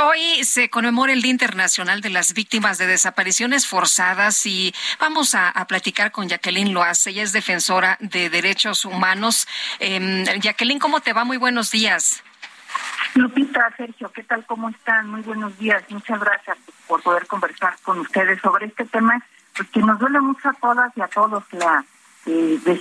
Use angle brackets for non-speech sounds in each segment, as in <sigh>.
Hoy se conmemora el Día Internacional de las Víctimas de Desapariciones Forzadas y vamos a, a platicar con Jacqueline Loaz. Ella es defensora de derechos humanos. Eh, Jacqueline, ¿cómo te va? Muy buenos días. Lupita, Sergio, ¿qué tal? ¿Cómo están? Muy buenos días. Muchas gracias por poder conversar con ustedes sobre este tema, pues que nos duele mucho a todas y a todos la eh,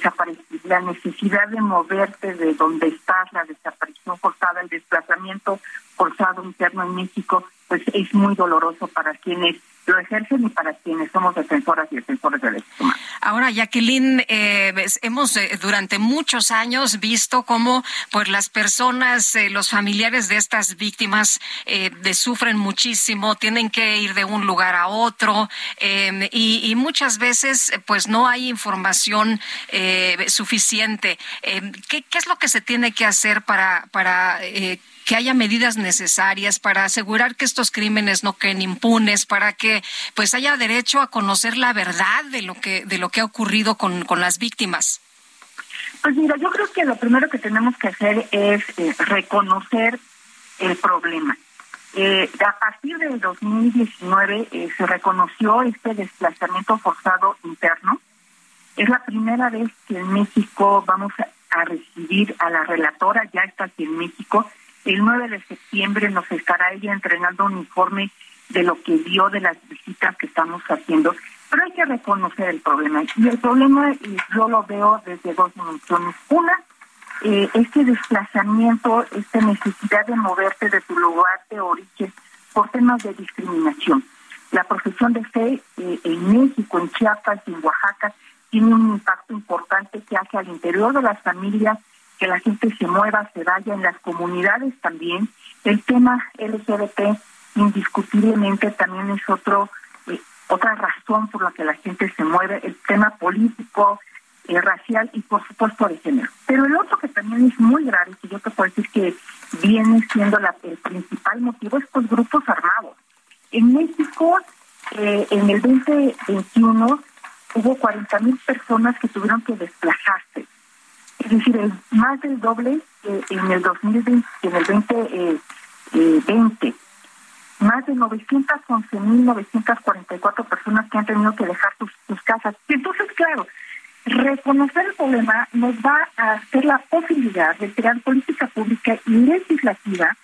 la necesidad de moverte de donde estás, la desaparición forzada, el desplazamiento forzado interno en México, pues es muy doloroso para quienes lo ejercen y para quienes somos defensoras y defensores de derechos humanos. Ahora, Jacqueline, eh, hemos eh, durante muchos años visto cómo pues las personas, eh, los familiares de estas víctimas eh, de, sufren muchísimo, tienen que ir de un lugar a otro eh, y, y, muchas veces pues no hay información suficiente. ¿qué, ¿qué, es lo que se tiene que hacer para, para que haya medidas necesarias para asegurar que estos crímenes no queden impunes, para que pues haya derecho a conocer la verdad de lo que de lo que ha ocurrido con, con las víctimas. Pues mira, yo creo que lo primero que tenemos que hacer es eh, reconocer el problema. Eh, a partir del 2019 eh, se reconoció este desplazamiento forzado interno. Es la primera vez que en México vamos a, a recibir a la relatora, ya está aquí en México, el 9 de septiembre nos estará ella entregando un informe de lo que vio de las visitas que estamos haciendo, pero hay que reconocer el problema. Y el problema yo lo veo desde dos dimensiones. Una, eh, este desplazamiento, esta necesidad de moverte de tu lugar de origen por temas de discriminación. La profesión de fe eh, en México, en Chiapas en Oaxaca tiene un impacto importante que hace al interior de las familias que la gente se mueva, se vaya en las comunidades también. El tema LGBT indiscutiblemente también es otro eh, otra razón por la que la gente se mueve, el tema político, eh, racial y por supuesto de género. Pero el otro que también es muy grave, que yo te puedo decir que viene siendo la, el principal motivo, es los grupos armados. En México, eh, en el 2021, hubo 40 mil personas que tuvieron que desplazarse es decir, más del doble eh, en el 2020, en el 2020, eh, eh, más de 911.944 personas que han tenido que dejar sus, sus casas. Entonces, claro, reconocer el problema nos va a hacer la posibilidad de crear política pública y legislativa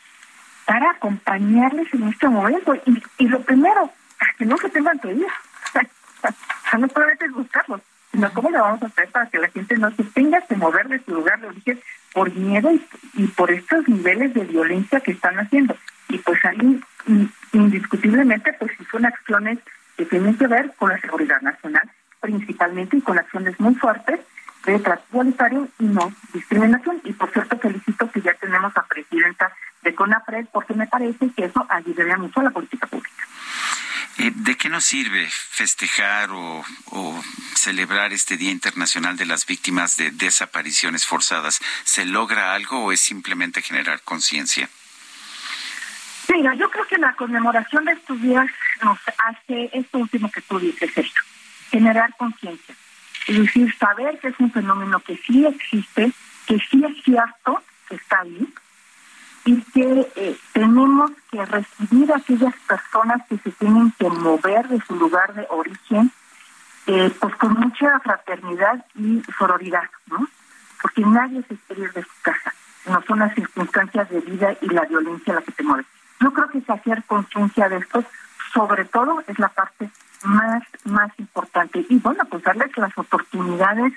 para acompañarles en este momento. Y, y lo primero, que no se tengan que ir. <laughs> no solamente buscarlos, sino cómo le vamos a hacer para que la gente no se tenga que mover de su lugar de origen por miedo y, por estos niveles de violencia que están haciendo. Y pues ahí indiscutiblemente pues son acciones que tienen que ver con la seguridad nacional principalmente y con acciones muy fuertes de trato igualitario y no discriminación. Y por cierto felicito que ya tenemos a presidenta de CONAPRED porque me parece que eso ayudaría mucho a la política pública. Eh, ¿De qué nos sirve festejar o, celebrar este Día Internacional de las Víctimas de Desapariciones Forzadas? ¿Se logra algo o es simplemente generar conciencia? Mira, yo creo que la conmemoración de estos días nos hace esto último que tú dices, esto, generar conciencia. Es decir, saber que es un fenómeno que sí existe, que sí es cierto, que está ahí, y que eh, tenemos que recibir a aquellas personas que se tienen que mover de su lugar de origen, eh, pues con mucha fraternidad y sororidad, ¿no? Porque nadie se quiere ir de su casa, no son las circunstancias de vida y la violencia la que te mueve. Yo creo que hacer conciencia de esto, sobre todo, es la parte más, más importante. Y bueno, pues darles las oportunidades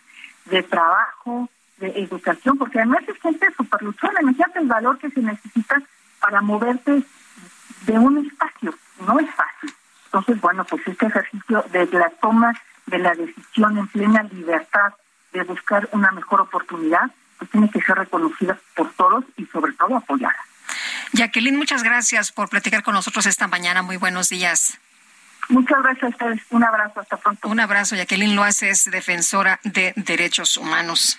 de trabajo, de educación, porque además es gente súper luchona. Imagínate el valor que se necesita para moverte de un espacio. No es fácil. Entonces, bueno, pues este ejercicio de la toma de la decisión en plena libertad de buscar una mejor oportunidad, pues tiene que ser reconocida por todos y sobre todo apoyada. Jacqueline, muchas gracias por platicar con nosotros esta mañana. Muy buenos días. Muchas gracias a ustedes. Un abrazo. Hasta pronto. Un abrazo. Jacqueline Loas es defensora de derechos humanos.